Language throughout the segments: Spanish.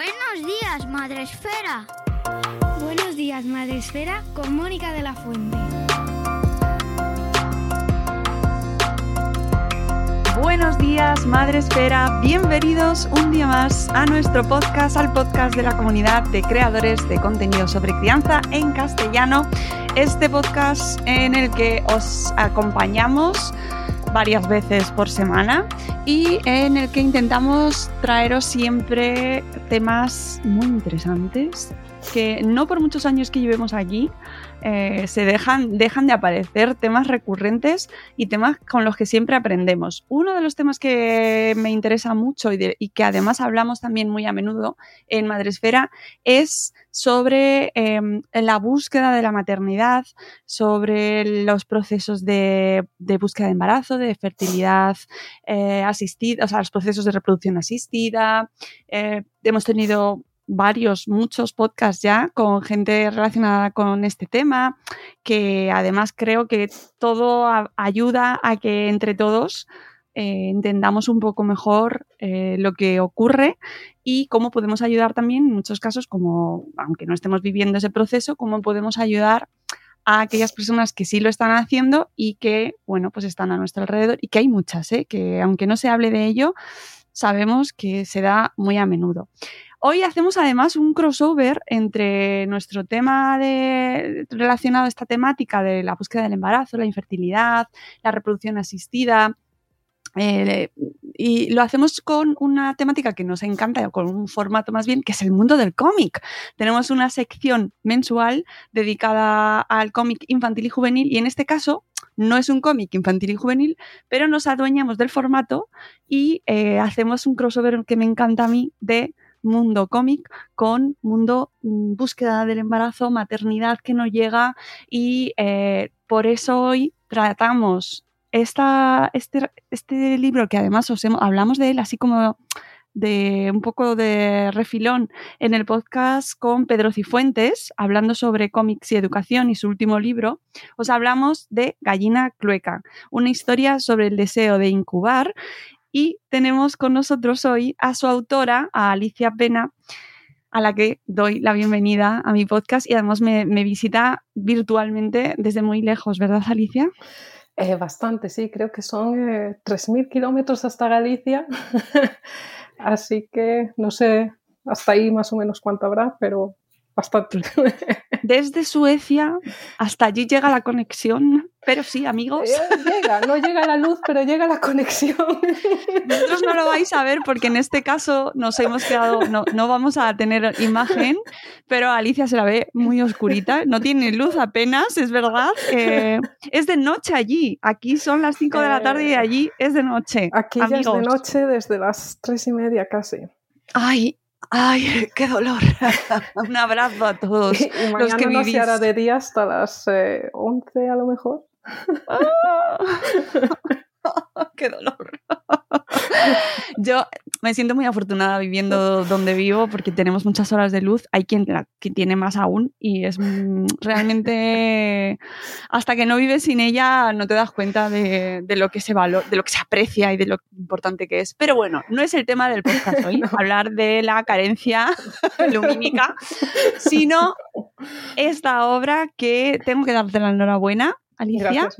Buenos días, Madre Esfera. Buenos días, Madre Esfera, con Mónica de la Fuente. Buenos días, Madre Esfera. Bienvenidos un día más a nuestro podcast, al podcast de la comunidad de creadores de contenido sobre crianza en castellano. Este podcast en el que os acompañamos varias veces por semana y en el que intentamos traeros siempre temas muy interesantes que no por muchos años que llevemos allí eh, se dejan, de aparecer temas recurrentes y temas con los que siempre aprendemos. Uno de los temas que me interesa mucho y, que además hablamos también muy a menudo en Madresfera es sobre eh, la búsqueda de la maternidad, sobre los procesos de, de búsqueda de embarazo, de fertilidad eh, asistida, o sea, los procesos de reproducción asistida. Eh, hemos tenido varios, muchos podcasts ya con gente relacionada con este tema, que además creo que todo ayuda a que entre todos eh, entendamos un poco mejor eh, lo que ocurre y cómo podemos ayudar también, en muchos casos, como aunque no estemos viviendo ese proceso, cómo podemos ayudar a aquellas personas que sí lo están haciendo y que, bueno, pues están a nuestro alrededor y que hay muchas, ¿eh? que aunque no se hable de ello, sabemos que se da muy a menudo. Hoy hacemos además un crossover entre nuestro tema de, relacionado a esta temática de la búsqueda del embarazo, la infertilidad, la reproducción asistida. Eh, y lo hacemos con una temática que nos encanta, con un formato más bien, que es el mundo del cómic. Tenemos una sección mensual dedicada al cómic infantil y juvenil y en este caso no es un cómic infantil y juvenil, pero nos adueñamos del formato y eh, hacemos un crossover que me encanta a mí de mundo cómic con mundo mm, búsqueda del embarazo, maternidad que no llega y eh, por eso hoy tratamos esta, este, este libro que además os hemos, hablamos de él así como de un poco de refilón en el podcast con Pedro Cifuentes, hablando sobre cómics y educación y su último libro, os hablamos de Gallina Clueca, una historia sobre el deseo de incubar y tenemos con nosotros hoy a su autora, a Alicia Pena, a la que doy la bienvenida a mi podcast y además me, visita virtualmente desde muy lejos, ¿verdad, Alicia? Eh, bastante, sí, creo que son eh, 3.000 kilómetros hasta Galicia, así que no sé hasta ahí más o menos cuánto habrá, pero bastante. Desde Suecia hasta allí llega la conexión, pero sí, amigos. Eh, llega, no llega la luz, pero llega la conexión. Vosotros no lo vais a ver porque en este caso nos hemos quedado, no, no vamos a tener imagen, pero Alicia se la ve muy oscurita, no tiene luz apenas, es verdad. Eh, es de noche allí, aquí son las 5 de la tarde y allí es de noche. Aquí amigos. ya es de noche desde las tres y media casi. Ay, Ay, qué dolor. Un abrazo a todos. Y, y los que no vivís. se hará de día hasta las eh, 11 a lo mejor. qué dolor. Yo me siento muy afortunada viviendo donde vivo porque tenemos muchas horas de luz. Hay quien, la, tiene más aún y es mm, realmente hasta que no vives sin ella no te das cuenta de, de, lo que se valor, de lo que se aprecia y de lo importante que es. Pero bueno, no es el tema del podcast hoy, no. hablar de la carencia lumínica, sino esta obra que tengo que darte la enhorabuena Alicia. Gracias.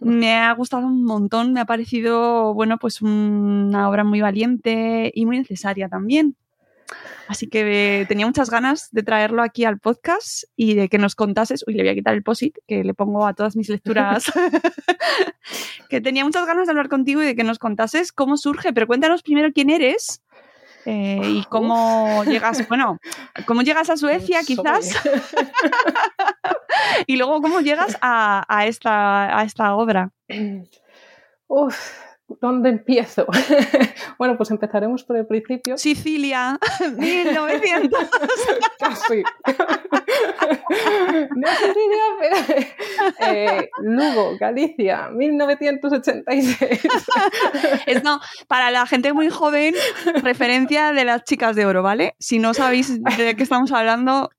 Me ha gustado un montón, me ha parecido, bueno, pues una obra muy valiente y muy necesaria también. Así que tenía muchas ganas de traerlo aquí al podcast y de que nos contases. Uy, le voy a quitar el posit que le pongo a todas mis lecturas. que tenía muchas ganas de hablar contigo y de que nos contases cómo surge. Pero cuéntanos primero quién eres eh, y cómo llegas, bueno, cómo llegas a Suecia quizás. y luego cómo llegas a, a, esta, a esta obra. Uf, ¿dónde empiezo? bueno, pues empezaremos por el principio. Sicilia, 1900. Casi. no Sicilia, pero eh, Lugo, Galicia, 1986. es no, para la gente muy joven, referencia de las chicas de oro, ¿vale? Si no sabéis de qué estamos hablando,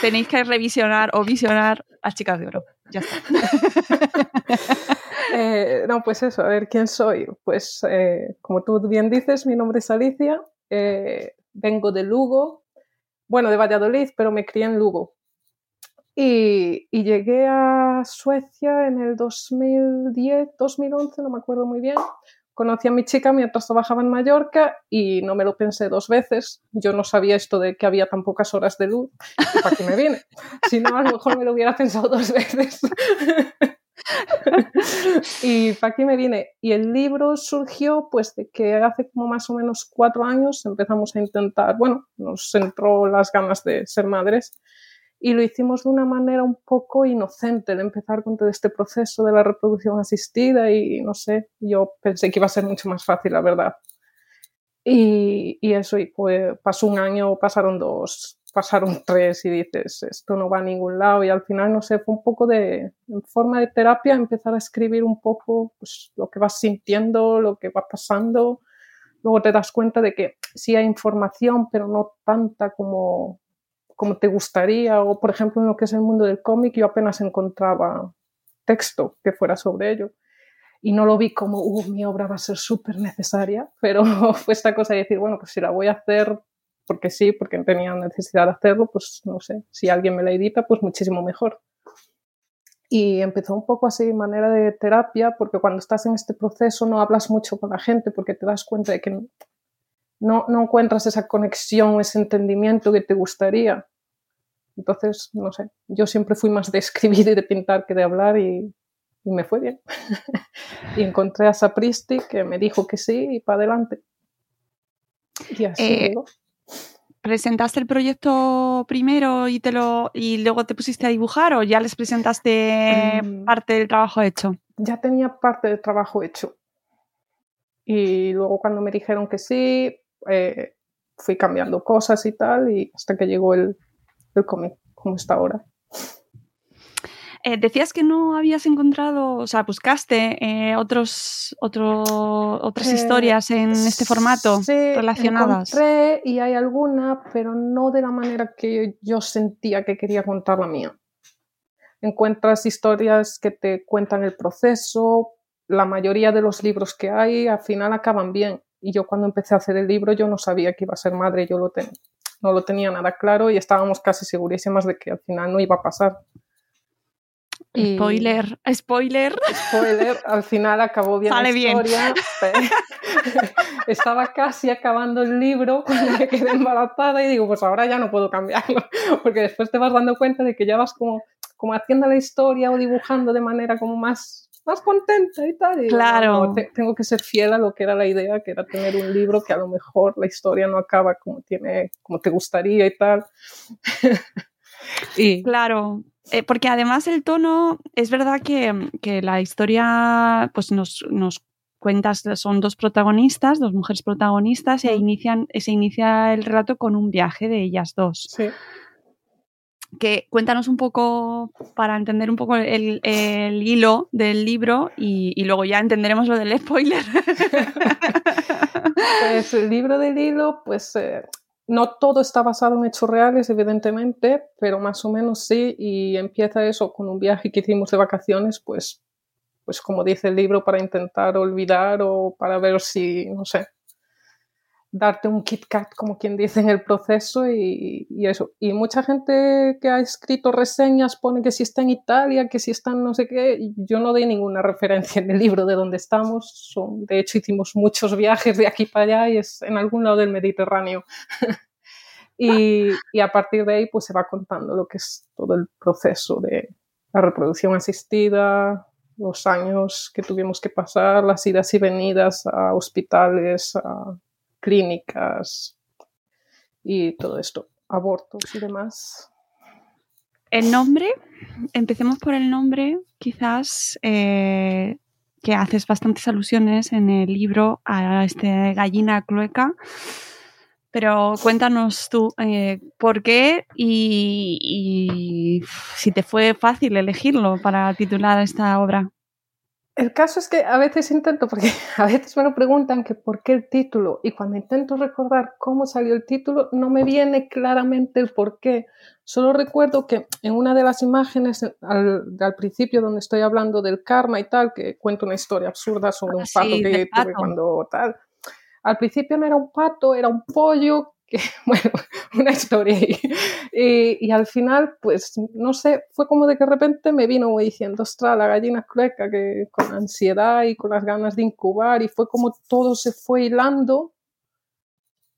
tenéis que revisionar o visionar a chicas de oro. Ya está. Eh, no, pues eso, a ver, ¿quién soy? Pues eh, como tú bien dices, mi nombre es Alicia, eh, vengo de Lugo, bueno, de Valladolid, pero me crié en Lugo. Y, y, llegué a Suecia en el 2010, 2011, no me acuerdo muy bien. Conocí a mi chica mientras trabajaba en Mallorca y no me lo pensé dos veces. Yo no sabía esto de que había tan pocas horas de luz. ¿Y ¿Para qué me vine? Si no, a lo mejor me lo hubiera pensado dos veces. y para aquí me vine. Y el libro surgió pues de que hace como más o menos cuatro años empezamos a intentar, bueno, nos entró las ganas de ser madres y lo hicimos de una manera un poco inocente de empezar con todo este proceso de la reproducción asistida y no sé, yo pensé que iba a ser mucho más fácil, la verdad. Y, y eso, y pues pasó un año, pasaron dos, pasaron tres y dices, esto no va a ningún lado. Y al final, no sé, fue un poco de, en forma de terapia, empezar a escribir un poco pues, lo que vas sintiendo, lo que va pasando. Luego te das cuenta de que sí hay información, pero no tanta como, como te gustaría. O, por ejemplo, en lo que es el mundo del cómic, yo apenas encontraba texto que fuera sobre ello. Y no lo vi como, uh, mi obra va a ser súper necesaria, pero fue esta cosa de decir, bueno, pues si la voy a hacer porque sí, porque tenía necesidad de hacerlo, pues no sé, si alguien me la edita, pues muchísimo mejor. Y empezó un poco así, manera de terapia, porque cuando estás en este proceso no hablas mucho con la gente, porque te das cuenta de que no, no encuentras esa conexión, ese entendimiento que te gustaría. Entonces, no sé, yo siempre fui más de escribir y de pintar que de hablar y, y me fue bien. y encontré a Sapristi que me dijo que sí y para adelante. Y así eh. ¿Presentaste el proyecto primero y, te lo, y luego te pusiste a dibujar o ya les presentaste mm. parte del trabajo hecho? Ya tenía parte del trabajo hecho. Y luego cuando me dijeron que sí, eh, fui cambiando cosas y tal, y hasta que llegó el, el cómic, como está ahora. Eh, decías que no habías encontrado, o sea, buscaste eh, otros, otro, otras eh, historias en este formato sí, relacionadas. Encontré y hay alguna, pero no de la manera que yo sentía que quería contar la mía. Encuentras historias que te cuentan el proceso, la mayoría de los libros que hay al final acaban bien. Y yo cuando empecé a hacer el libro yo no sabía que iba a ser madre, yo lo no lo tenía nada claro y estábamos casi segurísimas de que al final no iba a pasar. Y... Spoiler, spoiler. Spoiler, al final acabó bien Sale la historia. Bien. Estaba casi acabando el libro cuando me quedé embarazada y digo, pues ahora ya no puedo cambiarlo, porque después te vas dando cuenta de que ya vas como, como haciendo la historia o dibujando de manera como más, más contenta y tal. Y claro. No, te, tengo que ser fiel a lo que era la idea, que era tener un libro que a lo mejor la historia no acaba como, tiene, como te gustaría y tal. y... Claro, eh, porque además el tono, es verdad que, que la historia pues nos, nos cuentas, son dos protagonistas, dos mujeres protagonistas, e inician, se inicia el relato con un viaje de ellas dos. Sí. Que cuéntanos un poco para entender un poco el, hilo del libro y, y, luego ya entenderemos lo del spoiler. pues el libro del hilo, pues eh, no todo está basado en hechos reales, evidentemente, pero más o menos sí, y empieza eso con un viaje que hicimos de vacaciones, pues, pues como dice el libro, para intentar olvidar o para ver si, no sé, darte un Kit Kat, como quien dice, en el proceso y, eso. Y mucha gente que ha escrito reseñas pone que si está en Italia, que si está en no sé qué. Yo no doy ninguna referencia en el libro de dónde estamos. Son, de hecho, hicimos muchos viajes de aquí para allá y es en algún lado del Mediterráneo. y, y a partir de ahí, pues se va contando lo que es todo el proceso de la reproducción asistida, los años que tuvimos que pasar, las idas y venidas a hospitales, a clínicas y todo esto, abortos y demás. El nombre, empecemos por el nombre, quizás eh, que haces bastantes alusiones en el libro a este gallina clueca, pero cuéntanos tú eh, por qué y, y si te fue fácil elegirlo para titular esta obra. El caso es que a veces intento, porque a veces me lo preguntan que por qué el título, y cuando intento recordar cómo salió el título, no me viene claramente el por qué. Solo recuerdo que en una de las imágenes al, principio donde estoy hablando del karma y tal, que cuento una historia absurda sobre un ah, pato que tuve cuando tal. Al principio no era un pato, era un pollo bueno, una historia. Y, y, al final, pues, no sé, fue como de que de repente me vino diciendo, ostras, la gallina clueca, que con ansiedad y con las ganas de incubar, y fue como todo se fue hilando.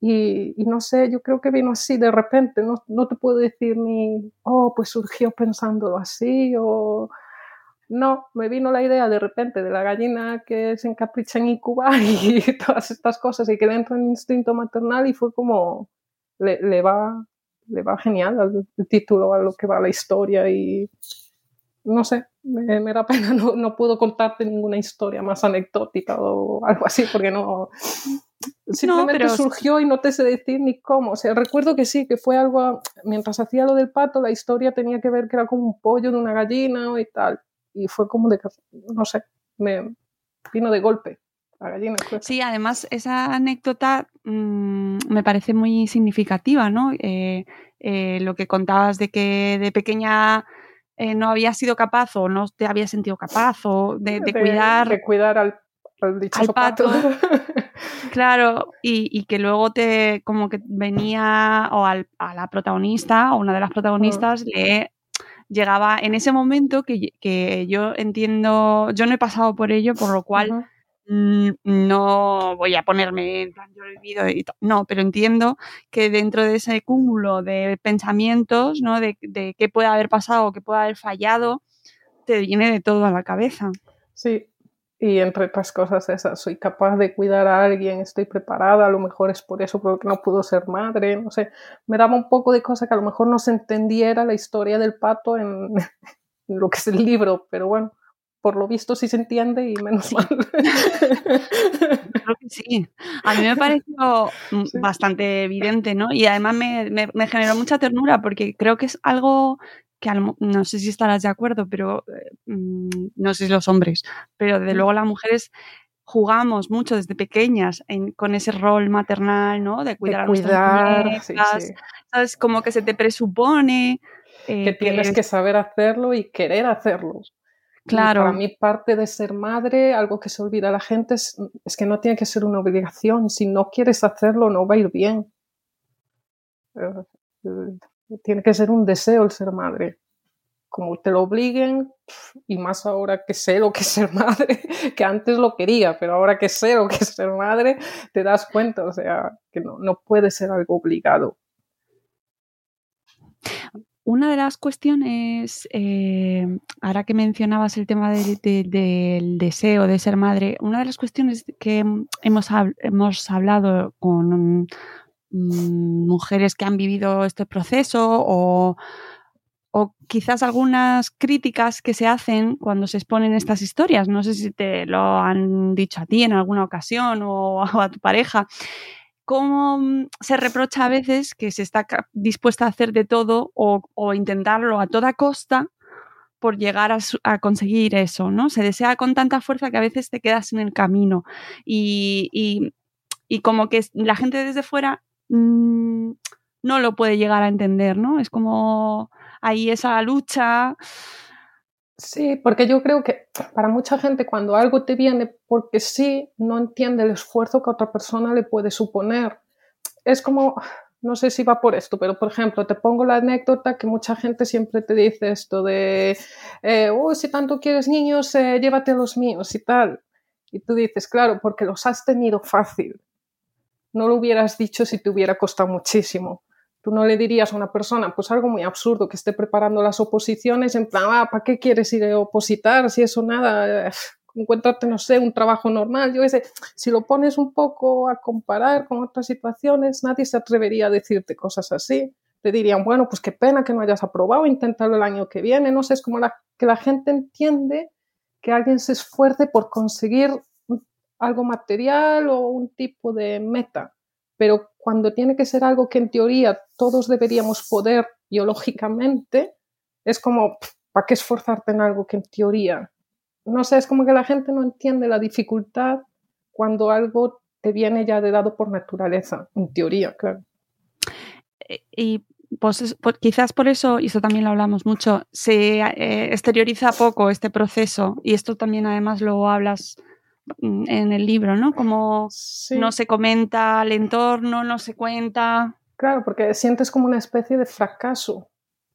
Y, y, no sé, yo creo que vino así de repente, no, no te puedo decir ni, oh, pues surgió pensándolo así, o no, me vino la idea de repente de la gallina que se encapricha en incubar y todas estas cosas y que entra en instinto maternal y fue como, le, va, le va genial el título, a lo que va la historia y no sé, me, da pena, no, no, puedo contarte ninguna historia más anecdótica o algo así porque no... Simplemente surgió y no te sé decir ni cómo. O sea, recuerdo que sí, que fue algo, mientras hacía lo del pato, la historia tenía que ver que era como un pollo de una gallina y tal y fue como de, no sé, me vino de golpe. La gallina sí, además esa anécdota mm, me parece muy significativa, ¿no? Eh, eh, lo que contabas de que de pequeña eh, no había sido capaz o no te había sentido capaz o de, cuidar... De cuidar al, al, pato. claro, y, que luego te como que venía o a la protagonista o una de las protagonistas le llegaba en ese momento que, yo entiendo, yo no he pasado por ello, por lo cual no voy a ponerme en plan, yo he vivido y no, pero entiendo que dentro de ese cúmulo de pensamientos, ¿no? De, de qué puede haber pasado, qué puede haber fallado, te viene de todo a la cabeza. Sí, y entre otras cosas esas, soy capaz de cuidar a alguien, estoy preparada, a lo mejor es por eso porque no pudo ser madre, no sé, me daba un poco de cosa que a lo mejor no se entendiera la historia del pato en, lo que es el libro, pero bueno, por lo visto sí se entiende y menos mal. Creo que sí. A mí me pareció mm, bastante evidente, ¿no? Y además me, me, generó mucha ternura porque creo que es algo que no sé si estarás de acuerdo, pero eh, mm, no sé si los hombres, pero desde luego las mujeres jugamos mucho desde pequeñas con ese rol maternal, ¿no? De cuidar, a nuestras sí, ¿sabes? Como que se te presupone... Eh, que tienes que... saber hacerlo y querer hacerlo. Claro. para mí parte de ser madre, algo que se olvida la gente, es, es, que no tiene que ser una obligación. Si no quieres hacerlo, no va a ir bien. Tiene que ser un deseo el ser madre. Como te lo obliguen, y más ahora que sé lo que es ser madre, que antes lo quería, pero ahora que sé lo que es ser madre, te das cuenta, o sea, que no, no puede ser algo obligado. Una de las cuestiones, eh, ahora que mencionabas el tema del deseo de ser madre, una de las cuestiones que hemos, hemos hablado con mujeres que han vivido este proceso o, quizás algunas críticas que se hacen cuando se exponen estas historias. No sé si te lo han dicho a ti en alguna ocasión o, a tu pareja. ¿Cómo mm, se reprocha a veces que se está dispuesta a hacer de todo o, intentarlo a toda costa por llegar a, conseguir eso, ¿no? Se desea con tanta fuerza que a veces te quedas en el camino y, y como que la gente desde fuera Mm, no lo puede llegar a entender, ¿no? Es como ahí esa lucha. Sí, porque yo creo que para mucha gente cuando algo te viene porque sí, no entiende el esfuerzo que otra persona le puede suponer. es como, no sé si va por esto, pero por ejemplo, te pongo la anécdota que mucha gente siempre te dice esto de, eh, oh, si tanto quieres niños, eh, llévate a los míos y tal. Y tú dices, claro, porque los has tenido fácil. No lo hubieras dicho si te hubiera costado muchísimo. Tú no le dirías a una persona, pues algo muy absurdo, que esté preparando las oposiciones, en plan, ah, ¿para qué quieres ir a opositar si eso nada? encuéntrate, no sé, un trabajo normal, yo sé, si lo pones un poco a comparar con otras situaciones, nadie se atrevería a decirte cosas así. Te dirían, bueno, pues qué pena que no hayas aprobado, inténtalo el año que viene, no sé, es como que la gente entiende que alguien se esfuerce por conseguir algo material o un tipo de meta, pero cuando tiene que ser algo que en teoría todos deberíamos poder biológicamente, es como, ¿para qué esforzarte en algo que en teoría no sé, es como que la gente no entiende la dificultad cuando algo te viene ya de dado por naturaleza, en teoría, claro. Eh, y pues, quizás por eso, y eso también lo hablamos mucho, se eh, exterioriza poco este proceso, y esto también además lo hablas en el libro, ¿no? Como no se comenta el entorno, no se cuenta. Claro, porque sientes como una especie de fracaso,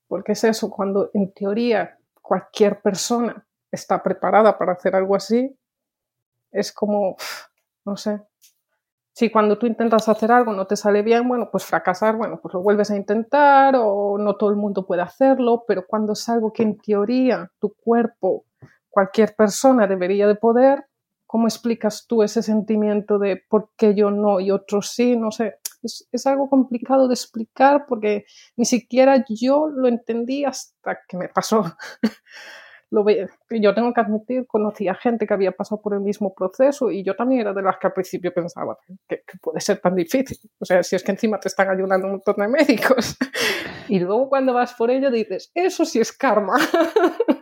porque es eso, cuando en teoría cualquier persona está preparada para hacer algo así, es como, no sé. Si cuando tú intentas hacer algo no te sale bien, bueno, pues fracasar, bueno, pues lo vuelves a intentar o no todo el mundo puede hacerlo, pero cuando es algo que en teoría tu cuerpo, cualquier persona debería de poder, ¿cómo explicas tú ese sentimiento de por qué yo no y otros sí? No sé, es, es, algo complicado de explicar porque ni siquiera yo lo entendí hasta que me pasó. lo yo tengo que admitir, conocía gente que había pasado por el mismo proceso y yo también era de las que al principio pensaba que, puede ser tan difícil. O sea, si es que encima te están ayudando un montón de médicos. Y luego cuando vas por ello dices, eso sí es karma.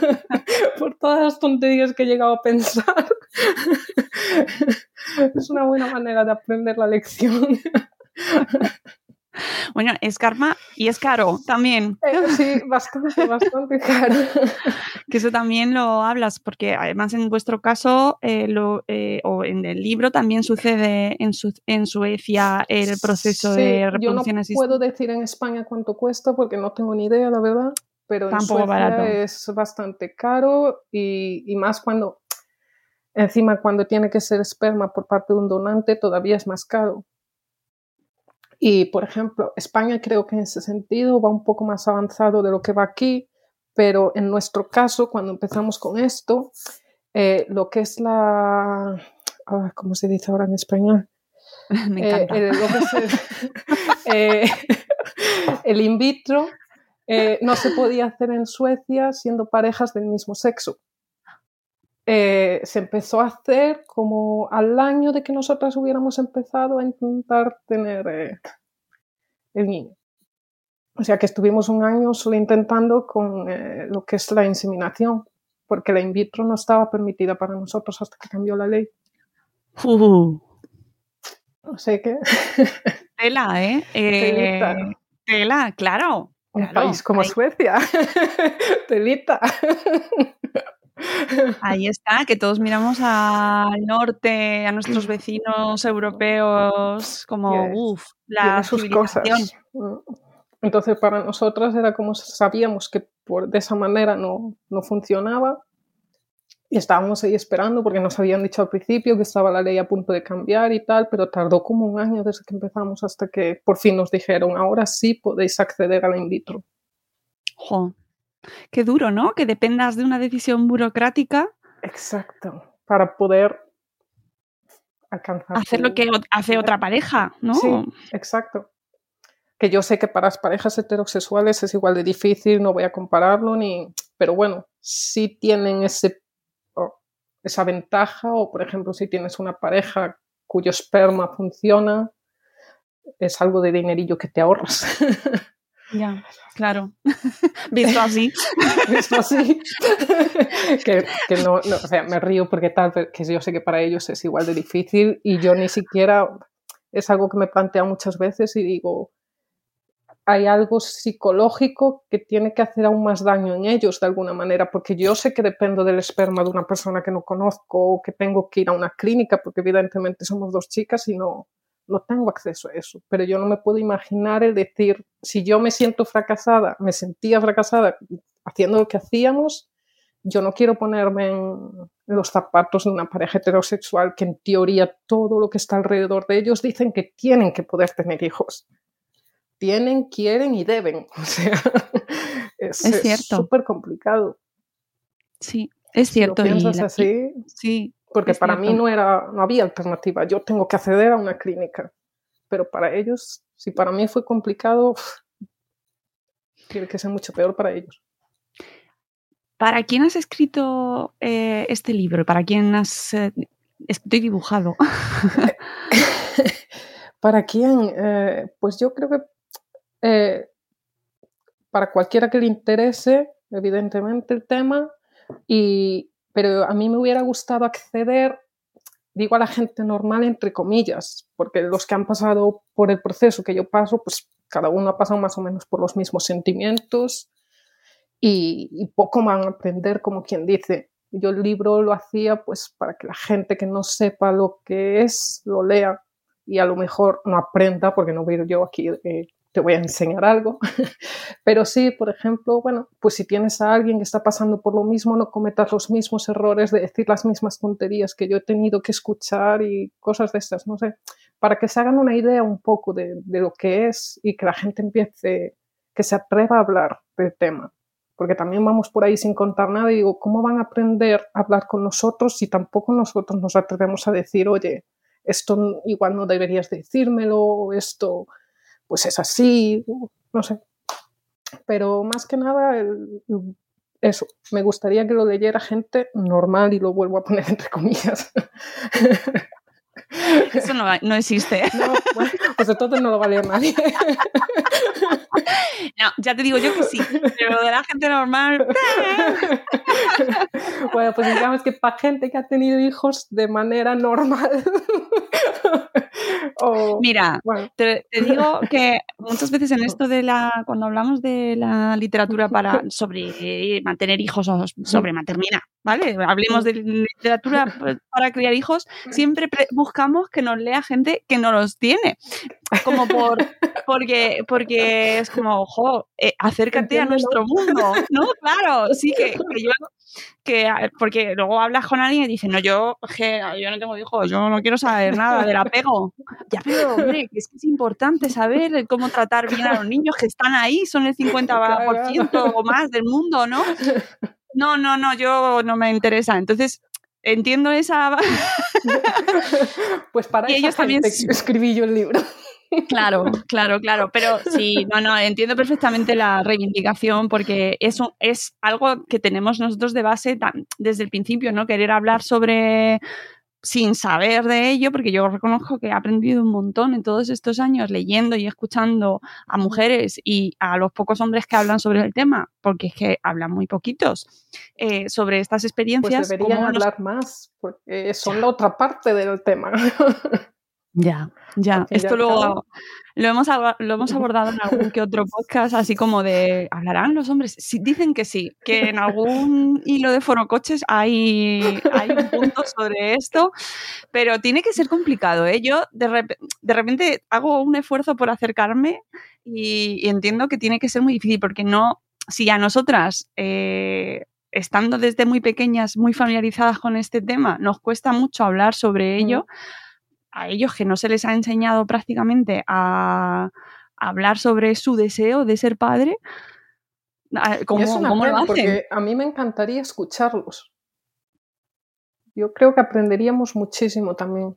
por todas las tonterías que he llegado a pensar. es una buena manera de aprender la lección. Bueno, es karma y es caro también. Eh, sí, bastante, bastante caro. que eso también lo hablas, porque además en vuestro caso, eh, lo, eh, o en el libro también sucede en, en Suecia el proceso de reproducción Yo no puedo decir en España cuánto cuesta porque no tengo ni idea, la verdad. Pero en Suecia es bastante caro y, y más cuando, encima cuando tiene que ser esperma por parte de un donante, todavía es más caro y, por ejemplo, España creo que en ese sentido va un poco más avanzado de lo que va aquí, pero en nuestro caso, cuando empezamos con esto, eh, lo que es la... Ah, ¿Cómo se dice ahora en español? Me encanta. Eh, eh, el in vitro no se podía hacer en Suecia siendo parejas del mismo sexo. se empezó a hacer como al año de que nosotras hubiéramos empezado a intentar tener el niño. O sea que estuvimos un año solo intentando con eh, lo que es la inseminación, porque la in vitro no estaba permitida para nosotros hasta que cambió la ley. Uh. No sé qué. Tela, ¿eh? eh tela, claro. Un país como Suecia. Telita. Ahí está, que todos miramos al norte, a nuestros vecinos europeos, como, uff, la sus cosas. Entonces, para nosotras era como sabíamos que por, de esa manera no, no funcionaba y estábamos ahí esperando porque nos habían dicho al principio que estaba la ley a punto de cambiar y tal, pero tardó como un año desde que empezamos hasta que por fin nos dijeron, ahora sí podéis acceder a la in vitro. Qué duro, ¿no? Que dependas de una decisión burocrática. Exacto, para poder alcanzar. Hacer lo que hace otra pareja, ¿no? Sí, exacto. Que yo sé que para las parejas heterosexuales es igual de difícil, no voy a compararlo, ni. Pero bueno, sí tienen ese, esa ventaja, o por ejemplo, si tienes una pareja cuyo esperma funciona, es algo de dinerillo que te ahorras. Ya, claro. Visto así. Visto así. que, no, o sea, me río porque tal, que yo sé que para ellos es igual de difícil y yo ni siquiera, es algo que me plantea muchas veces y digo, hay algo psicológico que tiene que hacer aún más daño en ellos de alguna manera, porque yo sé que dependo del esperma de una persona que no conozco o que tengo que ir a una clínica, porque evidentemente somos dos chicas y no, no tengo acceso a eso, pero yo no me puedo imaginar el decir, si yo me siento fracasada, me sentía fracasada haciendo lo que hacíamos, yo no quiero ponerme en los zapatos de una pareja heterosexual que en teoría todo lo que está alrededor de ellos dicen que tienen que poder tener hijos. Tienen, quieren y deben. O sea, es, Es cierto. súper complicado. Sí, es Si lo cierto. y piensas la- así, sí, porque para mí no era, no había alternativa. Yo tengo que acceder a una clínica. Pero para ellos, si para mí fue complicado, tiene que ser mucho peor para ellos. ¿Para quién has escrito eh, este libro? ¿Para quién has eh, escrito y dibujado? ¿Para quién? Eh, pues yo creo que eh, para cualquiera que le interese, evidentemente, el tema, y, pero a mí me hubiera gustado acceder, digo a la gente normal, entre comillas, porque los que han pasado por el proceso que yo paso, pues cada uno ha pasado más o menos por los mismos sentimientos y, poco van a aprender, como quien dice. Yo el libro lo hacía pues para que la gente que no sepa lo que es, lo lea y a lo mejor no aprenda, porque no voy yo aquí, eh, te voy a enseñar algo, pero sí, por ejemplo, bueno, pues si tienes a alguien que está pasando por lo mismo, no cometas los mismos errores de decir las mismas tonterías que yo he tenido que escuchar y cosas de estas, no sé, para que se hagan una idea un poco de, de lo que es y que la gente empiece, que se atreva a hablar del tema. Porque también vamos por ahí sin contar nada y digo, ¿cómo van a aprender a hablar con nosotros si tampoco nosotros nos atrevemos a decir, oye, esto igual no deberías decírmelo, esto pues es así, no sé. Pero más que nada, el- eso, me gustaría que lo leyera gente normal y lo vuelvo a poner entre comillas. Eso no, no existe. No, bueno, pues entonces no lo va a leer nadie. No, ya te digo yo que sí, pero de la gente normal. Bueno, pues digamos que para gente que ha tenido hijos de manera normal. O, Mira, bueno, te, te digo que muchas veces en esto de la, cuando hablamos de la literatura para sobre mantener hijos o sobre maternidad, ¿vale? Hablemos de literatura para criar hijos, siempre pre- buscamos que nos lea gente que no los tiene, como por porque porque es como, ojo, acércate a nuestro mundo, ¿no? Claro, sí que, que yo que porque luego hablas con alguien y dices, no, yo, je, yo no tengo hijos, yo no quiero saber nada del apego. Ya, pero hombre, es que es importante saber cómo tratar bien a los niños que están ahí, son el 50% o más del mundo, ¿no? No, no, no, yo no me interesa. Entonces, entiendo esa... pues para Y ellos también escribí yo el libro. Claro, claro, claro, pero sí, no, no, entiendo perfectamente la reivindicación porque eso es algo que tenemos nosotros de base tan- desde el principio, ¿no? Querer hablar sobre sin saber de ello, porque yo reconozco que he aprendido un montón en todos estos años leyendo y escuchando a mujeres y a los pocos hombres que hablan sobre el tema, porque es que hablan muy poquitos eh, sobre estas Pues experiencias. deberían cómo nos- hablar más, porque son la otra parte del tema. Ya, ya. Esto luego lo hemos, lo hemos abordado en algún que otro podcast, así como de, ¿hablarán los hombres? Sí, dicen que sí, que en algún hilo de forocoches hay, hay un punto sobre esto, pero tiene que ser complicado, ¿eh? Yo de, rep- de repente hago un esfuerzo por acercarme y, y entiendo que tiene que ser muy difícil, porque no, si a nosotras... eh, Estando desde muy pequeñas, muy familiarizadas con este tema, nos cuesta mucho hablar sobre ello a ellos que no se les ha enseñado prácticamente a, a hablar sobre su deseo de ser padre, ¿cómo, es una cómo lo hacen? porque a mí me encantaría escucharlos. Yo creo que aprenderíamos muchísimo también.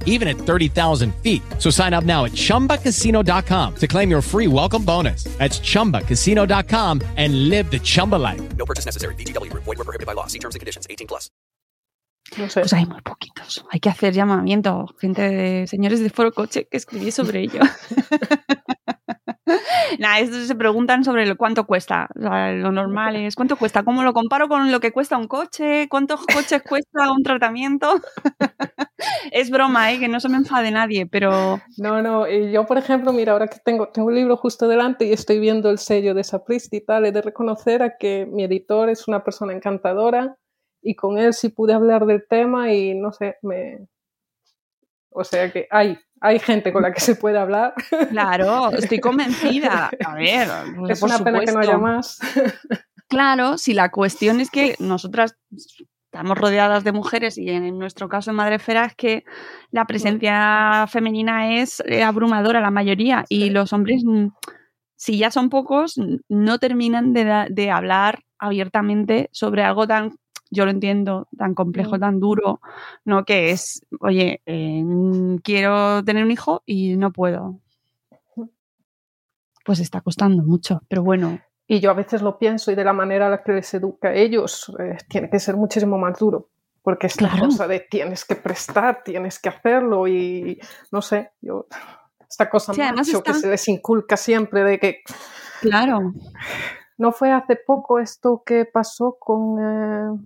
even at 30,000 feet. So sign up now at chumbacasino.com to claim your free welcome bonus. That's chumbacasino.com and live the Chumba life. No purchase necessary. VGW Group. Void were prohibited by law. See terms and conditions. 18 plus. No sé. Pues hay muy poquitos. Hay que hacer llamamiento, gente de señores de Foro Coche que escribí sobre ello. Nada, esto se preguntan sobre cuánto cuesta. Lo normal es cuánto cuesta. ¿Cómo lo comparo con lo que cuesta un coche? ¿Cuántos coches cuesta un tratamiento? es broma, ¿eh? que no se me enfade nadie, pero. No, no. Yo, por ejemplo, mira, ahora que tengo, tengo un libro justo delante y estoy viendo el sello de Sapristi y tal, he de reconocer a que mi editor es una persona encantadora y con él sí pude hablar del tema y no sé, me. O sea que hay, hay gente con la que se puede hablar. Claro, estoy convencida. A ver, es una pena que no haya más. Claro, si la cuestión es que nosotras estamos rodeadas de mujeres y en nuestro caso en Madrefera es que la presencia femenina es eh, abrumadora la mayoría y los hombres, mm, si ya son pocos, no terminan de, de hablar abiertamente sobre algo tan yo lo entiendo, tan complejo, tan duro, ¿no? Que es, oye, eh, quiero tener un hijo y no puedo. Pues está costando mucho, pero bueno. Y yo a veces lo pienso y de la manera en la que les educa a ellos, eh, tiene que ser muchísimo más duro. Porque es la cosa de tienes que prestar, tienes que hacerlo y no sé, yo esta cosa macho que se les inculca siempre de que claro no fue hace poco esto que pasó con eh,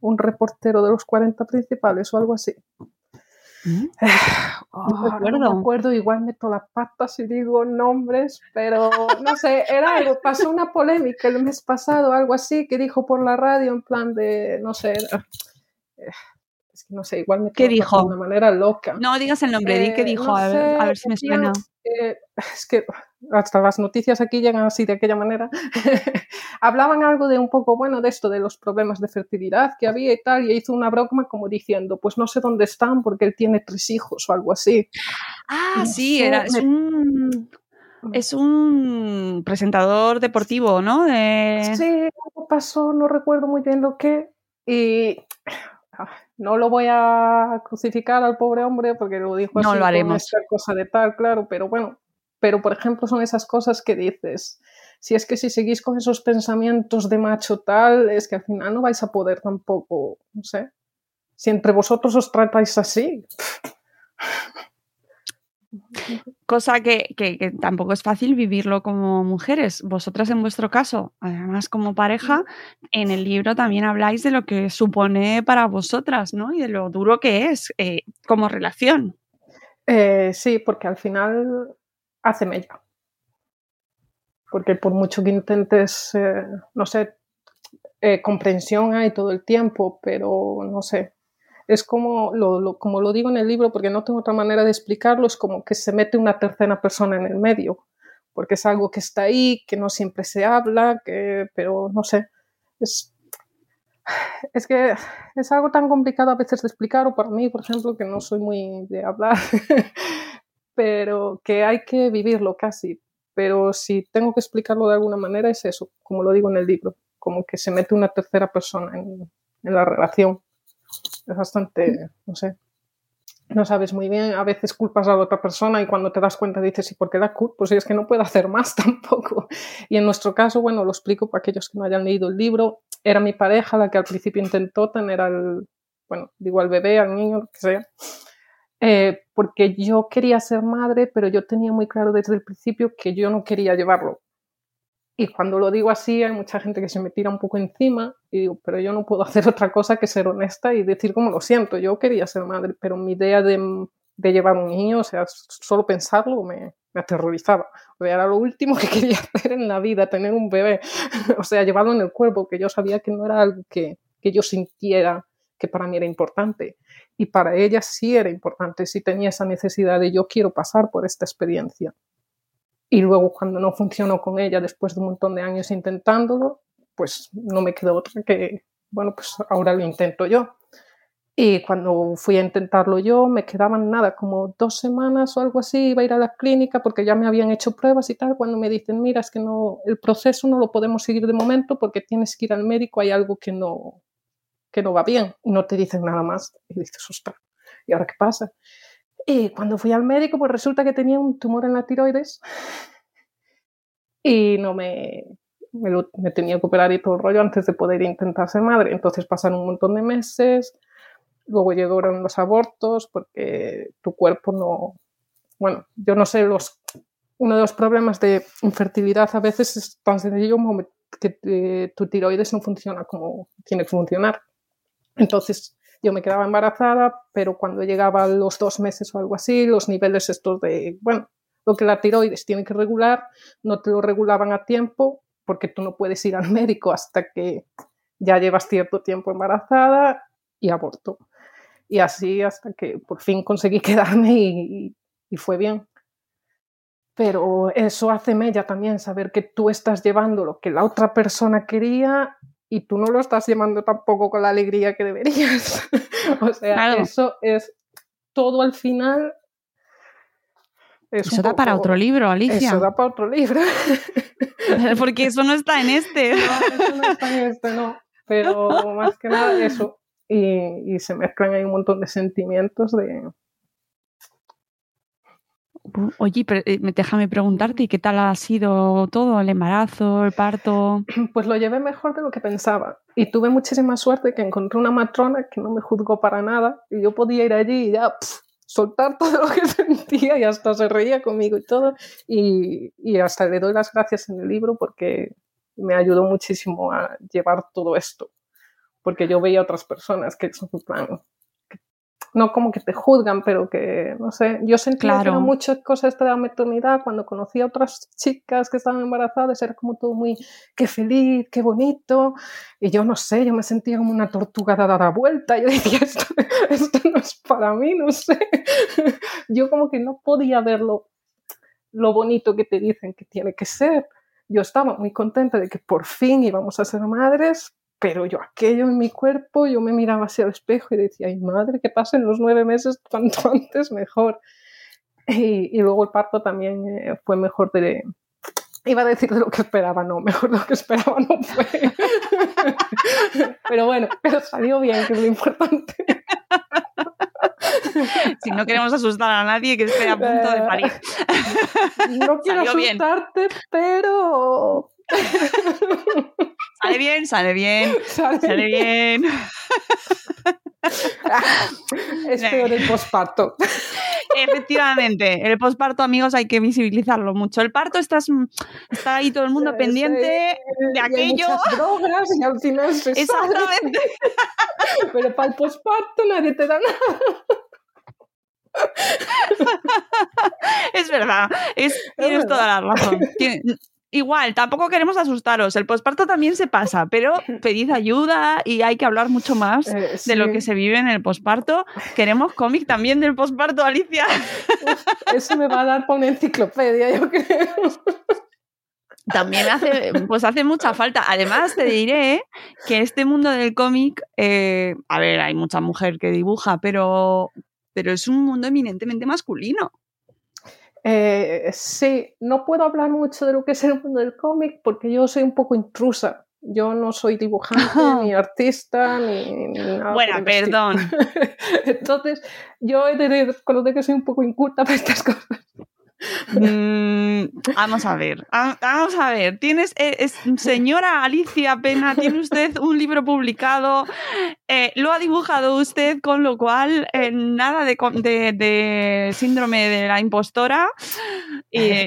un reportero de los 40 principales o algo así. ¿Mm? no, me acuerdo, igual meto las patas y digo nombres, pero no sé, era algo, pasó una polémica el mes pasado, algo así, que dijo por la radio en plan de, no sé, eh, es que no sé, igual me ¿Qué dijo? de una manera loca. No digas el nombre, di qué eh, dijo, a, ver, si me suena. es que hasta las noticias aquí llegan así de aquella manera, hablaban algo de un poco, bueno, de esto, de los problemas de fertilidad que había y tal, y hizo una broma como diciendo, pues no sé dónde están porque él tiene tres hijos o algo así. Ah, sí, era, es, un, es un presentador deportivo, ¿no? Sí, algo pasó, no recuerdo muy bien lo que, y no lo voy a crucificar al pobre hombre porque lo dijo así, no lo haremos. cosa de tal, claro, pero bueno, pero, por ejemplo, son esas cosas que dices, si es que si seguís con esos pensamientos de macho tal, es que al final no vais a poder tampoco, no sé, si entre vosotros os tratáis así. Cosa que, que, tampoco es fácil vivirlo como mujeres. Vosotras en vuestro caso, además como pareja, en el libro también habláis de lo que supone para vosotras, ¿no? Y de lo duro que es eh, como relación. Eh, sí, porque al final hace mella. Porque por mucho que intentes, eh, no sé, comprensión hay todo el tiempo, pero no sé. Es como lo, como lo digo en el libro, porque no tengo otra manera de explicarlo, es como que se mete una tercera persona en el medio, porque es algo que está ahí, que no siempre se habla, que, pero no sé. Es, es que es algo tan complicado a veces de explicar, o para mí, por ejemplo, que no soy muy de hablar, pero que hay que vivirlo casi. Pero si tengo que explicarlo de alguna manera es eso, como lo digo en el libro, como que se mete una tercera persona en, la relación. Es bastante, no sé, no sabes muy bien, a veces culpas a la otra persona y cuando te das cuenta dices, ¿y por qué da culpa? Pues es que no puedo hacer más tampoco. Y en nuestro caso, bueno, lo explico para aquellos que no hayan leído el libro, era mi pareja la que al principio intentó tener al, bueno, digo al bebé, al niño, lo que sea, eh, porque yo quería ser madre, pero yo tenía muy claro desde el principio que yo no quería llevarlo. Y cuando lo digo así, hay mucha gente que se me tira un poco encima y digo, pero yo no puedo hacer otra cosa que ser honesta y decir como lo siento, yo quería ser madre, pero mi idea de, llevar un niño, o sea, solo pensarlo me, me aterrorizaba. O sea, era lo último que quería hacer en la vida, tener un bebé, o sea, llevarlo en el cuerpo, que yo sabía que no era algo que, que yo sintiera que para mí era importante y para ella sí era importante, sí tenía esa necesidad de yo quiero pasar por esta experiencia. Y luego cuando no funcionó con ella, después de un montón de años intentándolo, pues no me quedó otra que, bueno, pues ahora lo intento yo. Y cuando fui a intentarlo yo, me quedaban nada, como dos semanas o algo así, iba a ir a la clínica porque ya me habían hecho pruebas y tal, cuando me dicen, mira, es que no, el proceso no lo podemos seguir de momento porque tienes que ir al médico, hay algo que no, que no va bien no te dicen nada más. Y dices, ostras, ¿y ahora qué pasa? Y cuando fui al médico, pues resulta que tenía un tumor en la tiroides y no me, me, tenía que operar y todo el rollo antes de poder intentar ser madre. Entonces pasaron un montón de meses, luego llegaron los abortos porque tu cuerpo no, bueno, yo no sé los uno de los problemas de infertilidad a veces es tan sencillo como que eh, tu tiroides no funciona como tiene que funcionar. Entonces yo me quedaba embarazada, pero cuando llegaba a los dos meses o algo así, los niveles estos de, bueno, lo que la tiroides tiene que regular, no te lo regulaban a tiempo porque tú no puedes ir al médico hasta que ya llevas cierto tiempo embarazada y aborto. Y así hasta que por fin conseguí quedarme y, y fue bien pero eso hace mella también saber que tú estás llevando lo que la otra persona quería y tú no lo estás llevando tampoco con la alegría que deberías. o sea, eso es todo al final. eso da para otro libro, Alicia. Eso da para otro libro. Porque eso no está en este. No, eso no está en este, no. Pero más que nada eso. Y, y se mezclan ahí un montón de sentimientos de, Oye, eh, déjame preguntarte, ¿qué tal ha sido todo? ¿El embarazo, el parto? Pues lo llevé mejor de lo que pensaba. Y tuve muchísima suerte que encontré una matrona que no me juzgó para nada. Y yo podía ir allí y ya soltar todo lo que sentía y hasta se reía conmigo y todo. Y, y hasta le doy las gracias en el libro porque me ayudó muchísimo a llevar todo esto. Porque yo veía a otras personas que son plan, no como que te juzgan, pero que, no sé, yo sentí claro. muchas cosas de la maternidad cuando conocí a otras chicas que estaban embarazadas, era como todo muy, qué feliz, qué bonito, y yo no sé, yo me sentía como una tortuga dada la vuelta, yo decía, esto, esto no es para mí, no sé, yo como que no podía ver lo, lo bonito que te dicen que tiene que ser. Yo estaba muy contenta de que por fin íbamos a ser madres, pero yo aquello en mi cuerpo, yo me miraba hacia el espejo y decía, ay madre, que pasen los nueve meses cuanto antes mejor. Y, y luego el parto también eh, fue mejor de... Iba a decir de lo que esperaba, no, mejor de lo que esperaba no fue. pero bueno, pero salió bien, que es lo importante. si no queremos asustar a nadie que esté a punto de parir. no quiero asustarte, pero Sale bien, sale bien, sale, bien. es peor el posparto. Efectivamente, el posparto, amigos, hay que visibilizarlo mucho. El parto estás, está ahí todo el mundo pendiente de aquello. Hay drogas y al final se Exactamente. Pero para el posparto nadie te da nada. es verdad, es, tienes toda la razón. Igual, tampoco queremos asustaros. El posparto también se pasa, pero pedid ayuda y hay que hablar mucho más eh, de lo que se vive en el posparto. Queremos cómic también del posparto, Alicia. eso me va a dar por una enciclopedia, yo creo. También hace, pues hace mucha falta. Además, te diré que este mundo del cómic, eh, a ver, hay mucha mujer que dibuja, pero, pero es un mundo eminentemente masculino. Eh, sí, no puedo hablar mucho de lo que es el mundo del cómic porque yo soy un poco intrusa. Yo no soy dibujante, ni artista, ni, nada. Bueno, perdón. Entonces, yo he de reconocer que soy un poco inculta para estas cosas. Mm, vamos a ver, vamos a ver. Tienes, eh, señora Alicia Pena, tiene usted un libro publicado, eh, lo ha dibujado usted, con lo cual eh, nada de, síndrome de la impostora.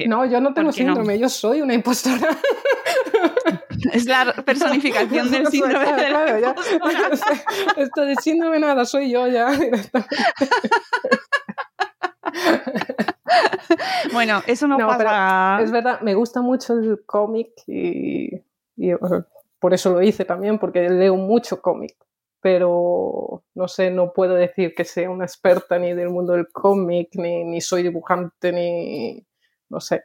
no, yo no tengo síndrome, yo soy una impostora. Es la personificación del síndrome de la impostora. Esto de síndrome nada, soy yo ya bueno, eso no, pasa. es verdad, me gusta mucho el cómic y, por eso lo hice también, porque leo mucho cómic. Pero no sé, no puedo decir que sea una experta ni del mundo del cómic, ni, ni soy dibujante, ni. no sé.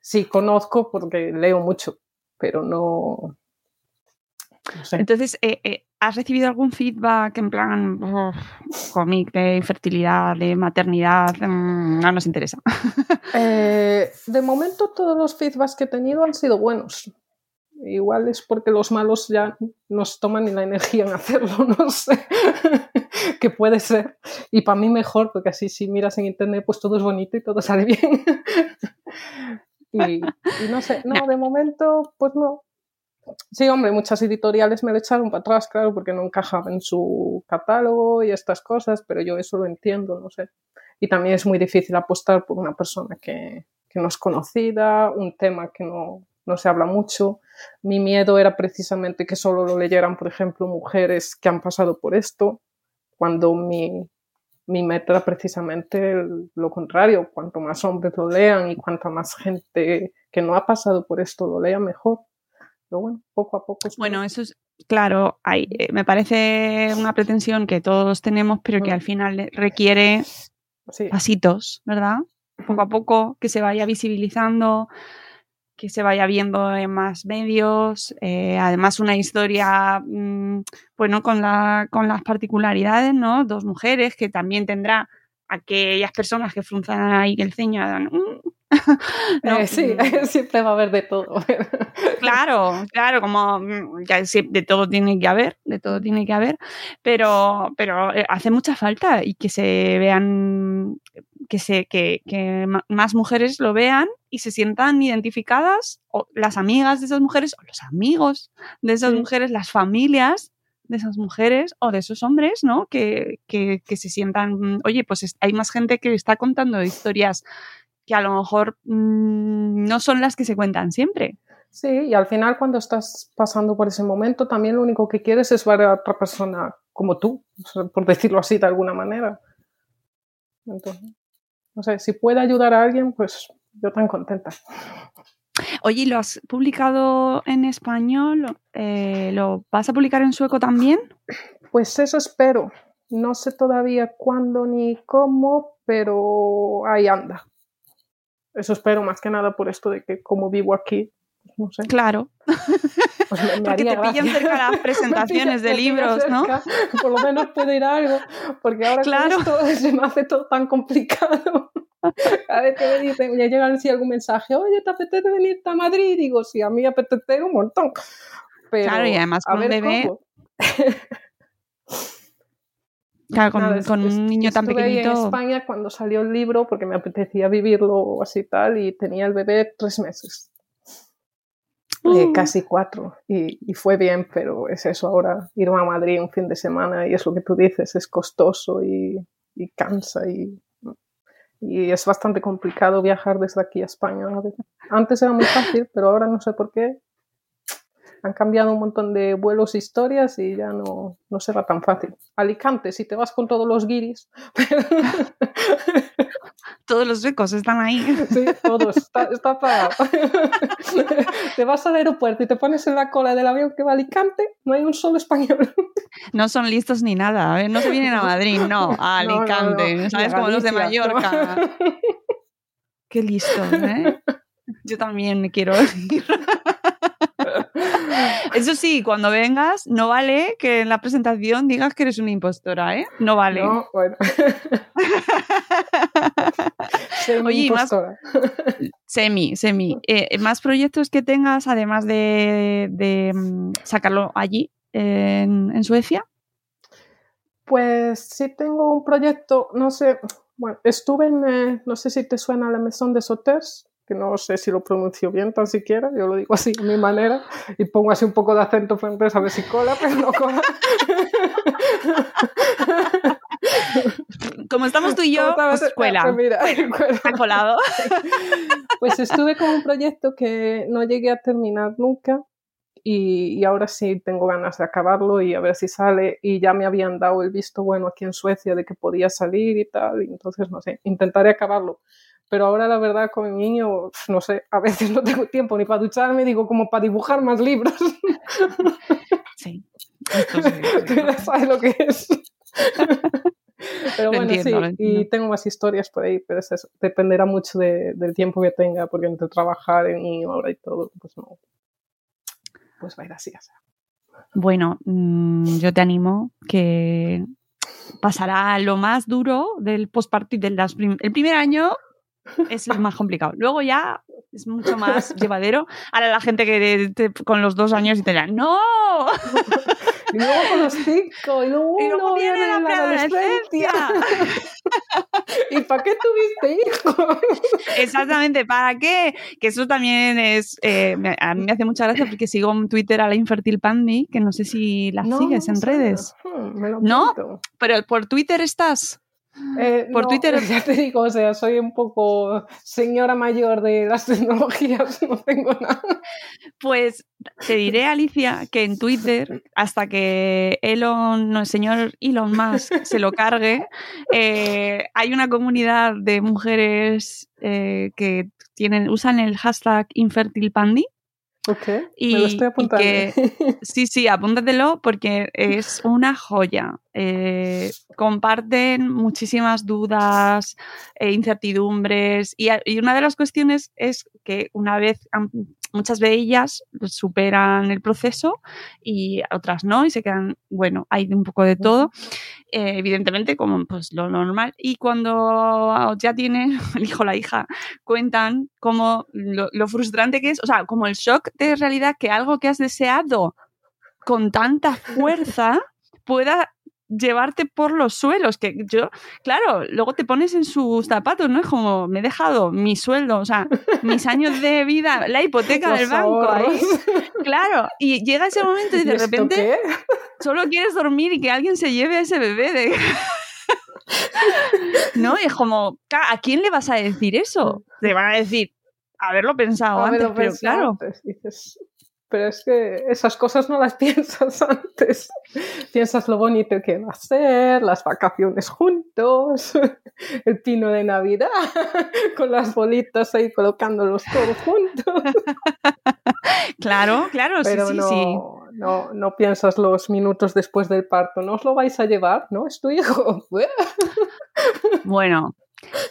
Sí, conozco porque leo mucho, pero no, entonces, eh, eh, ¿has recibido algún feedback en plan cómic de infertilidad, de maternidad? Mm, no nos interesa. Eh, de momento todos los feedbacks que he tenido han sido buenos. Igual es porque los malos ya nos toman ni la energía en hacerlo, no sé. que puede ser. Y para mí mejor, porque así si miras en internet, pues todo es bonito y todo sale bien. y, no sé, no, de momento, pues no. Sí, hombre, muchas editoriales me lo echaron para atrás, claro, porque no encajaba en su catálogo y estas cosas, pero yo eso lo entiendo, no sé. y también es muy difícil apostar por una persona que, que no es conocida, un tema que no, no se habla mucho. Mi miedo era precisamente que solo lo leyeran, por ejemplo, mujeres que han pasado por esto, cuando mi, mi meta era precisamente lo contrario, cuanto más hombres lo lean y cuanta más gente que no ha pasado por esto lo lea mejor. Pero bueno, poco a poco. Bueno, eso es, claro, hay, eh, me parece una pretensión que todos tenemos, pero que al final requiere pasitos, ¿verdad? Poco a poco, que se vaya visibilizando, que se vaya viendo en más medios, eh, además una historia, mm, bueno, con, la, con las particularidades, ¿no? Dos mujeres que también tendrá aquellas personas que frunzan ahí el ceño, mm". eh, sí, mm. siempre va a haber de todo. claro, claro, como ya de todo tiene que haber, de todo tiene que haber, pero, pero eh, hace mucha falta y que se vean que, se, que, que, más mujeres lo vean y se sientan identificadas, o las amigas de esas mujeres, o los amigos de esas mujeres, las familias de esas mujeres o de esos hombres, ¿no? Que, que, que, se sientan, oye, pues hay más gente que está contando historias que a lo mejor mmm, no son las que se cuentan siempre. Sí, y al final cuando estás pasando por ese momento, también lo único que quieres es ver a otra persona como tú, por decirlo así de alguna manera. Entonces, no sé, si puede ayudar a alguien, pues yo tan contenta. Oye, ¿lo has publicado en español? Eh, ¿Lo vas a publicar en sueco también? Pues eso espero. No sé todavía cuándo ni cómo, pero ahí anda. Eso espero más que nada por esto de que como vivo aquí, no sé. Claro. Pues me, me porque te gracia. pillan cerca las presentaciones de libros, ¿no? Por lo menos puedo ir a algo, porque ahora claro. esto se me hace todo tan complicado. A ver qué me dicen, ya llegan si algún mensaje, oye, ¿te apetece venirte a Madrid? Digo, sí, a mí me apetece un montón. Pero, claro, y además con un bebé. Claro, con, Nada, con un niño tan pequeñito. en España cuando salió el libro porque me apetecía vivirlo así tal y tenía el bebé tres meses. Eh, casi cuatro y, y, fue bien, pero es eso ahora, irme a Madrid un fin de semana y es lo que tú dices, es costoso y, y cansa y, y, es bastante complicado viajar desde aquí a España. Antes era muy fácil, pero ahora no sé por qué. Han cambiado un montón de vuelos e historias y ya no, no será tan fácil. Alicante, si te vas con todos los guiris. todos los suecos están ahí. Sí, todos, está, está pagado. te vas al aeropuerto y te pones en la cola del avión que va a Alicante, no hay un solo español. No son listos ni nada, ¿eh? no se vienen a Madrid, no, a Alicante, no, no, no. ¿sabes? Como los de Mallorca. Qué listo, ¿eh? Yo también me quiero ir. Eso sí, cuando vengas, no vale que en la presentación digas que eres una impostora, ¿eh? No vale. No, bueno. semi Oye, más, semi, semi. Eh, ¿Más proyectos que tengas además de, de sacarlo allí, en, en, Suecia? Pues sí tengo un proyecto, no sé, bueno, estuve en, eh, no sé si te suena la Maison de Sauteurs, que no sé si lo pronuncio bien tan siquiera, yo lo digo así a mi manera y pongo así un poco de acento francés a ver si cola, pero no cola. Como estamos tú y yo, pues escuela. Pues mira, colado. Pues estuve con un proyecto que no llegué a terminar nunca y, y, ahora sí tengo ganas de acabarlo y a ver si sale y ya me habían dado el visto bueno aquí en Suecia de que podía salir y tal, y entonces no sé, intentaré acabarlo pero ahora la verdad con el niño, no sé, a veces no tengo tiempo ni para ducharme, digo como para dibujar más libros. Sí. ¿Sabes lo que es? Pero bueno, entiendo, sí, y tengo más historias por ahí, pero es eso, dependerá mucho de, del tiempo que tenga, porque entre trabajar en niño ahora y todo, pues no, pues va a ir así. O sea. Bueno, mmm, yo te animo que pasará lo más duro del postparto del prim el primer año es lo más complicado. Luego ya es mucho más llevadero. Ahora la gente que te, con los dos años y te dirá, ¡No! Y luego con los cinco, y luego, y luego viene, viene la, la adolescencia. ¿Y para qué tuviste hijos? Exactamente, ¿para qué? Que eso también es. Eh, a mí me hace mucha gracia porque sigo en Twitter a la Infertil Pandi, que no sé si la no, sigues en no redes. Hmm, me lo ¿No? Pero por Twitter estás. Eh, Por no, Twitter. Ya te digo, o sea, soy un poco señora mayor de las tecnologías, no tengo nada. Pues te diré, Alicia, que en Twitter, hasta que Elon, no, el señor Elon Musk se lo cargue, eh, hay una comunidad de mujeres eh, que tienen, usan el hashtag InfertilPandy. Ok, Y, me lo estoy y apuntando. que, sí, sí, apúntatelo porque es una joya. Eh, comparten muchísimas dudas, e incertidumbres y, una de las cuestiones es que una vez, muchas de ellas superan el proceso y otras no y se quedan, bueno, hay un poco de todo, eh, evidentemente como pues lo normal. Y cuando ya tiene el hijo o la hija, cuentan como lo frustrante que es, o sea, como el shock de realidad que algo que has deseado con tanta fuerza pueda llevarte por los suelos, que yo, claro, luego te pones en sus zapatos, ¿no? Es como, me he dejado mi sueldo, o sea, mis años de vida, la hipoteca Los del banco ahí, claro, y llega ese momento y ¿Y de repente qué? solo quieres dormir y que alguien se lleve a ese bebé de... no, es como, ¿a quién le vas a decir eso? Te van a decir, haberlo pensado antes, pero pensado claro, antes, dices, pero es que esas cosas no las piensas antes. Piensas lo bonito que va a ser, las vacaciones juntos, el pino de Navidad, con las bolitas ahí colocándolos todos juntos. claro, claro, sí, Pero sí, no, sí. no, no piensas los minutos después del parto. ¿No os lo vais a llevar? ¿No? ¿Es tu hijo? Bueno,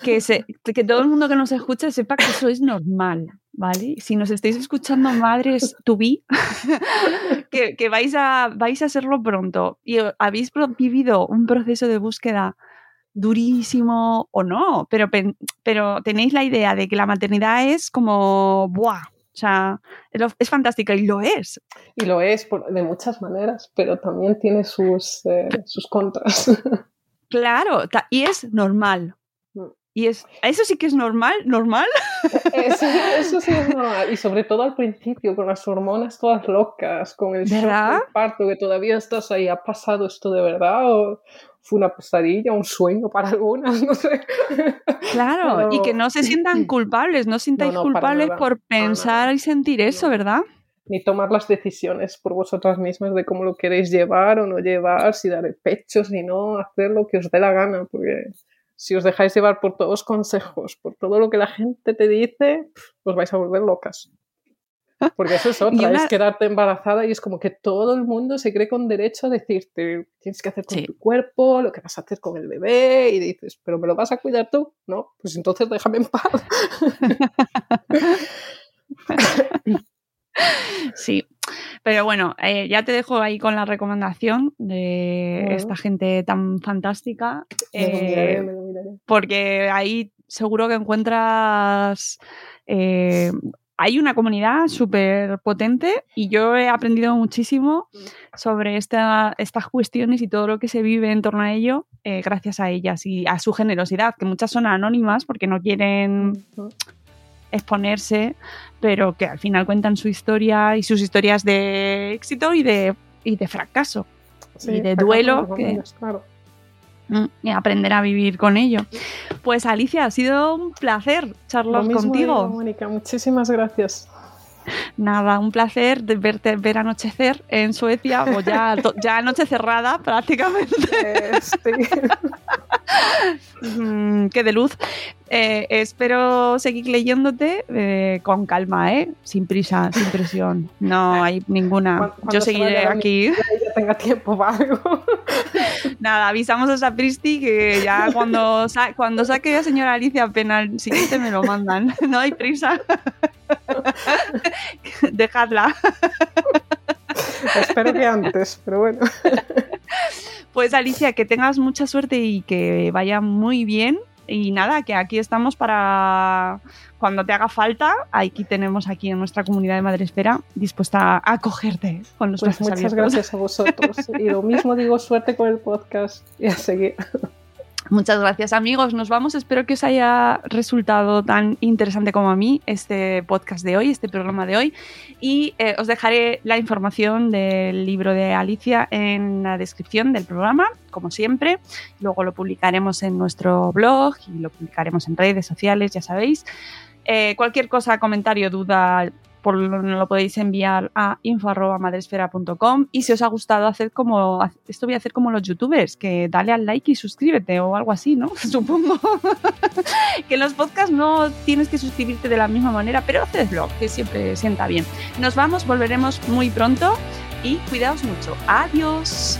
que, se, que todo el mundo que nos escucha sepa que eso es normal, ¿vale? Si nos estáis escuchando madres to be, que, que vais, a, vais a hacerlo pronto y habéis vivido un proceso de búsqueda durísimo o no, pero, pero tenéis la idea de que la maternidad es como, ¡buah! O sea, es fantástica y lo es. Y lo es por- de muchas maneras, pero también tiene sus, eh, sus contras. Claro, y es normal. Y es, eso sí que es normal, normal. Eso, eso sí es normal. Y sobre todo al principio, con las hormonas todas locas, con el parto, que todavía estás ahí, ¿ha pasado esto de verdad? ¿O fue una pesadilla, un sueño para algunas? No sé. Claro, y que no se sientan culpables, no sintáis no, para culpables nada, por pensar y sentir eso, No. ¿verdad? Ni tomar las decisiones por vosotras mismas de cómo lo queréis llevar o no llevar, si dar el pecho, si no, hacer lo que os dé la gana, porque si os dejáis llevar por todos los consejos, por todo lo que la gente te dice, os vais a volver locas. Porque eso es otra, una- es quedarte embarazada y es como que todo el mundo se cree con derecho a decirte tienes que hacer con Sí. tu cuerpo, lo que vas a hacer con el bebé y dices, pero ¿me lo vas a cuidar tú? No, pues entonces déjame en paz. Sí. Pero bueno, eh, ya te dejo ahí con la recomendación de esta gente tan fantástica. Me lo miraré, eh, me lo miraré. porque ahí seguro que encuentras. eh, hay una comunidad súper potente y yo he aprendido muchísimo sobre esta- estas cuestiones y todo lo que se vive en torno a ello eh, gracias a ellas y a su generosidad, que muchas son anónimas porque no quieren. Exponerse, pero que al final cuentan su historia y sus historias de éxito y de, y de fracaso. Sí, y de duelo, que- claro. Mm, y aprender a vivir con ello. Pues Alicia, ha sido un placer Lo charlar mismo contigo. digo, Mónica, muchísimas gracias. Nada, un placer de verte ver anochecer en Suecia, o ya, ya noche cerrada prácticamente, Eh, sí. Mm, que de luz. Eh, espero seguir leyéndote eh, con calma, ¿eh? sin prisa, sin presión. No hay ninguna. Yo se seguiré aquí. Ya tenga tiempo para algo. Nada, avisamos a Sapristi que ya cuando, sa- cuando saque a señora Alicia Pena el siguiente me lo mandan. No hay prisa. Dejadla. Espero que antes, pero bueno. Pues Alicia, que tengas mucha suerte y que vaya muy bien. Y nada, que aquí estamos para cuando te haga falta. Aquí tenemos aquí en nuestra comunidad de Madresfera dispuesta a acogerte con los Pues muchas abiertos. gracias a vosotros. Y lo mismo digo, suerte con el podcast y a seguir. Muchas gracias amigos, nos vamos. Espero que os haya resultado tan interesante como a mí este podcast de hoy, este programa de hoy. Y eh, os dejaré la información del libro de Alicia en la descripción del programa, como siempre. Luego lo publicaremos en nuestro blog y lo publicaremos en redes sociales, ya sabéis. Eh, cualquier cosa, comentario, duda, por lo podéis enviar a info.madresfera.com y si os ha gustado, haced como, esto voy a hacer como los youtubers, que dale al like y suscríbete o algo así, ¿no? Supongo que en los podcasts no tienes que suscribirte de la misma manera, pero hacedlo, que siempre sienta bien. Nos vamos, volveremos muy pronto y cuidaos mucho. Adiós.